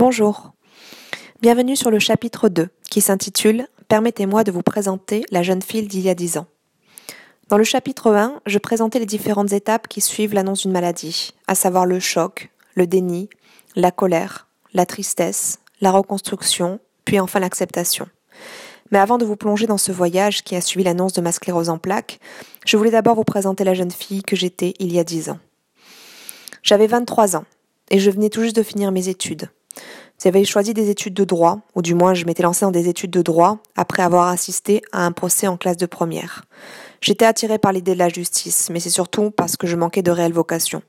Bonjour. Bienvenue sur le chapitre 2 qui s'intitule Permettez-moi de vous présenter la jeune fille d'il y a dix ans. Dans le chapitre 1, je présentais les différentes étapes qui suivent l'annonce d'une maladie, à savoir le choc, le déni, la colère, la tristesse, la reconstruction, puis enfin l'acceptation. Mais avant de vous plonger dans ce voyage qui a suivi l'annonce de ma sclérose en plaques, je voulais d'abord vous présenter la jeune fille que j'étais il y a dix ans. J'avais 23 ans et je venais tout juste de finir mes études. J'avais choisi des études de droit, ou du moins je m'étais lancée dans des études de droit après avoir assisté à un procès en classe de première. J'étais attirée par l'idée de la justice, mais c'est surtout parce que je manquais de réelle vocation.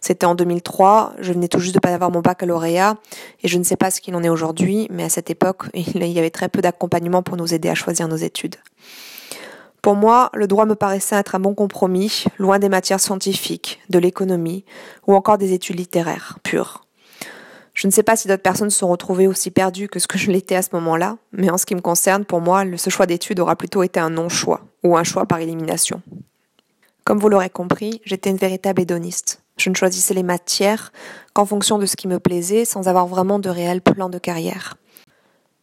C'était en 2003, je venais tout juste de pas avoir mon baccalauréat, et je ne sais pas ce qu'il en est aujourd'hui, mais à cette époque, il y avait très peu d'accompagnement pour nous aider à choisir nos études. Pour moi, le droit me paraissait être un bon compromis, loin des matières scientifiques, de l'économie, ou encore des études littéraires pures. Je ne sais pas si d'autres personnes se sont retrouvées aussi perdues que ce que je l'étais à ce moment-là, mais en ce qui me concerne, pour moi, ce choix d'études aura plutôt été un non-choix, ou un choix par élimination. Comme vous l'aurez compris, j'étais une véritable hédoniste. Je ne choisissais les matières qu'en fonction de ce qui me plaisait, sans avoir vraiment de réel plan de carrière.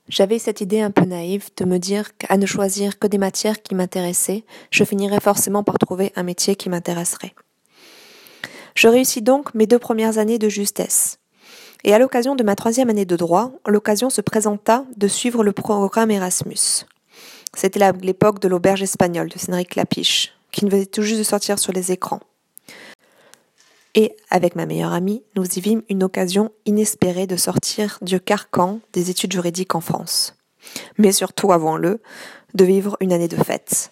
J'avais cette idée un peu naïve de me dire qu'à ne choisir que des matières qui m'intéressaient, je finirais forcément par trouver un métier qui m'intéresserait. Je réussis donc mes deux premières années de justesse. Et à l'occasion de ma troisième année de droit, l'occasion se présenta de suivre le programme Erasmus. C'était l'époque de l'auberge espagnole de Cédric Lapiche, qui venait tout juste de sortir sur les écrans. Et avec ma meilleure amie, nous y vîmes une occasion inespérée de sortir du carcan des études juridiques en France. Mais surtout, avouons-le, de vivre une année de fête.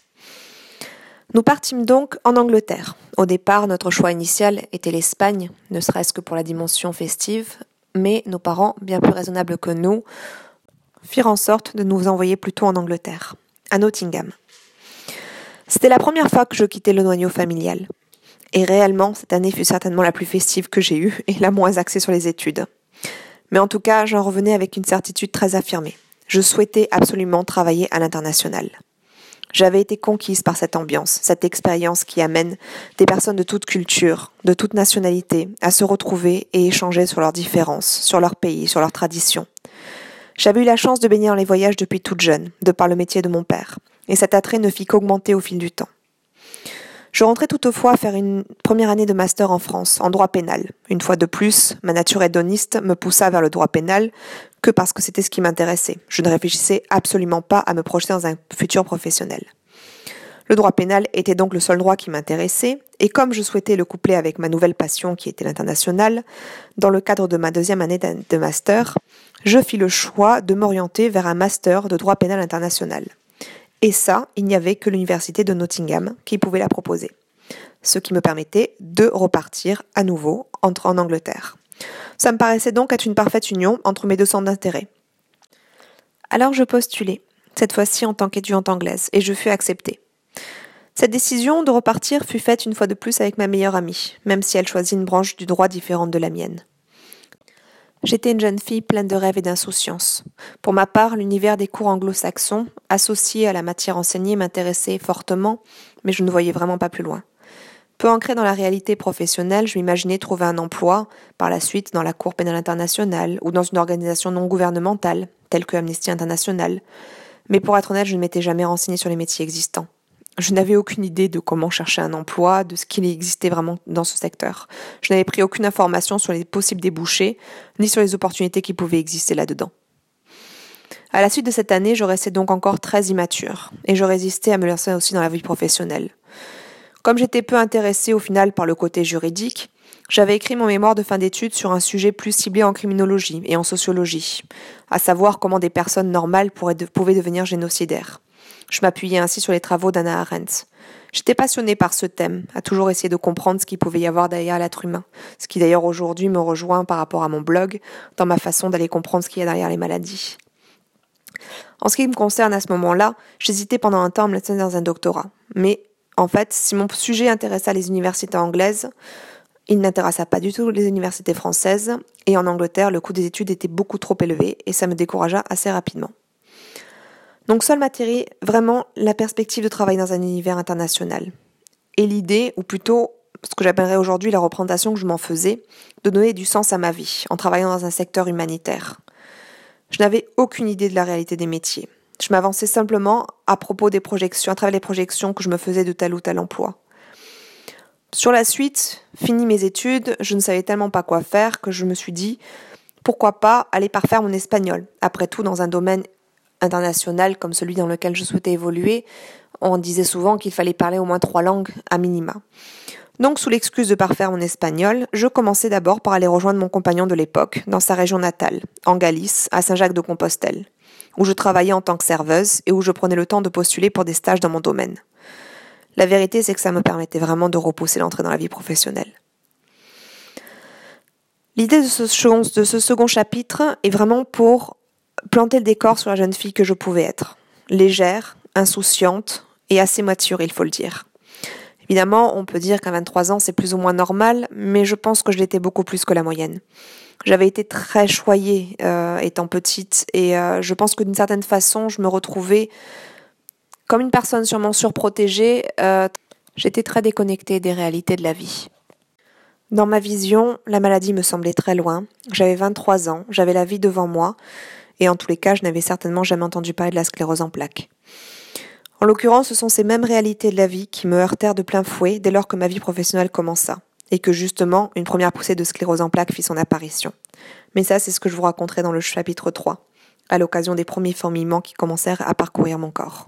Nous partîmes donc en Angleterre. Au départ, notre choix initial était l'Espagne, ne serait-ce que pour la dimension festive, mais nos parents, bien plus raisonnables que nous, firent en sorte de nous envoyer plutôt en Angleterre, à Nottingham. C'était la première fois que je quittais le noyau familial. Et réellement, cette année fut certainement la plus festive que j'ai eue et la moins axée sur les études. Mais en tout cas, j'en revenais avec une certitude très affirmée. Je souhaitais absolument travailler à l'international. J'avais été conquise par cette ambiance, cette expérience qui amène des personnes de toute culture, de toute nationalité, à se retrouver et échanger sur leurs différences, sur leur pays, sur leurs traditions. J'avais eu la chance de baigner dans les voyages depuis toute jeune, de par le métier de mon père, et cet attrait ne fit qu'augmenter au fil du temps. Je rentrais toutefois faire une première année de master en France, en droit pénal. Une fois de plus, ma nature hédoniste me poussa vers le droit pénal que parce que c'était ce qui m'intéressait. Je ne réfléchissais absolument pas à me projeter dans un futur professionnel. Le droit pénal était donc le seul droit qui m'intéressait, et comme je souhaitais le coupler avec ma nouvelle passion qui était l'international, dans le cadre de ma deuxième année de master, je fis le choix de m'orienter vers un master de droit pénal international. Et ça, il n'y avait que l'université de Nottingham qui pouvait la proposer. Ce qui me permettait de repartir à nouveau en Angleterre. Ça me paraissait donc être une parfaite union entre mes deux centres d'intérêt. Alors je postulai, cette fois-ci en tant qu'étudiante anglaise, et je fus acceptée. Cette décision de repartir fut faite une fois de plus avec ma meilleure amie, même si elle choisit une branche du droit différente de la mienne. J'étais une jeune fille pleine de rêves et d'insouciance. Pour ma part, l'univers des cours anglo-saxons, associé à la matière enseignée, m'intéressait fortement, mais je ne voyais vraiment pas plus loin. Peu ancrée dans la réalité professionnelle, je m'imaginais trouver un emploi, par la suite dans la Cour pénale internationale ou dans une organisation non gouvernementale, telle que Amnesty International. Mais pour être honnête, je ne m'étais jamais renseignée sur les métiers existants. Je n'avais aucune idée de comment chercher un emploi, de ce qu'il existait vraiment dans ce secteur. Je n'avais pris aucune information sur les possibles débouchés, ni sur les opportunités qui pouvaient exister là-dedans. À la suite de cette année, je restais donc encore très immature, et je résistais à me lancer aussi dans la vie professionnelle. Comme j'étais peu intéressée au final par le côté juridique, j'avais écrit mon mémoire de fin d'études sur un sujet plus ciblé en criminologie et en sociologie, à savoir comment des personnes normales pouvaient devenir génocidaires. Je m'appuyais ainsi sur les travaux d'Anna Arendt. J'étais passionnée par ce thème, à toujours essayer de comprendre ce qu'il pouvait y avoir derrière l'être humain, ce qui d'ailleurs aujourd'hui me rejoint par rapport à mon blog, dans ma façon d'aller comprendre ce qu'il y a derrière les maladies. En ce qui me concerne à ce moment-là, j'hésitais pendant un temps à me lancer dans un doctorat. Mais en fait, si mon sujet intéressait les universités anglaises, il n'intéressa pas du tout les universités françaises, et en Angleterre, le coût des études était beaucoup trop élevé, et ça me découragea assez rapidement. Donc seule m'atterrit vraiment la perspective de travailler dans un univers international. Et l'idée, ou plutôt ce que j'appellerais aujourd'hui la représentation que je m'en faisais, de donner du sens à ma vie en travaillant dans un secteur humanitaire. Je n'avais aucune idée de la réalité des métiers. Je m'avançais simplement à propos des projections, à travers les projections que je me faisais de tel ou tel emploi. Sur la suite, fini mes études, je ne savais tellement pas quoi faire que je me suis dit pourquoi pas aller parfaire mon espagnol. Après tout, dans un domaine international comme celui dans lequel je souhaitais évoluer, on disait souvent qu'il fallait parler au moins trois langues à minima. Donc, sous l'excuse de parfaire mon espagnol, je commençais d'abord par aller rejoindre mon compagnon de l'époque, dans sa région natale, en Galice, à Saint-Jacques-de-Compostelle, où je travaillais en tant que serveuse et où je prenais le temps de postuler pour des stages dans mon domaine. La vérité, c'est que ça me permettait vraiment de repousser l'entrée dans la vie professionnelle. L'idée de ce, second chapitre est vraiment pour planter le décor sur la jeune fille que je pouvais être. Légère, insouciante et assez mature, il faut le dire. Évidemment, on peut dire qu'à 23 ans, c'est plus ou moins normal, mais je pense que je l'étais beaucoup plus que la moyenne. J'avais été très choyée euh, étant petite et euh, je pense que d'une certaine façon, je me retrouvais comme une personne sûrement surprotégée. Euh, J'étais très déconnectée des réalités de la vie. Dans ma vision, la maladie me semblait très loin. J'avais 23 ans, j'avais la vie devant moi, et en tous les cas, je n'avais certainement jamais entendu parler de la sclérose en plaques. En l'occurrence, ce sont ces mêmes réalités de la vie qui me heurtèrent de plein fouet dès lors que ma vie professionnelle commença, et que justement, une première poussée de sclérose en plaques fit son apparition. Mais ça, c'est ce que je vous raconterai dans le chapitre 3, à l'occasion des premiers fourmillements qui commencèrent à parcourir mon corps.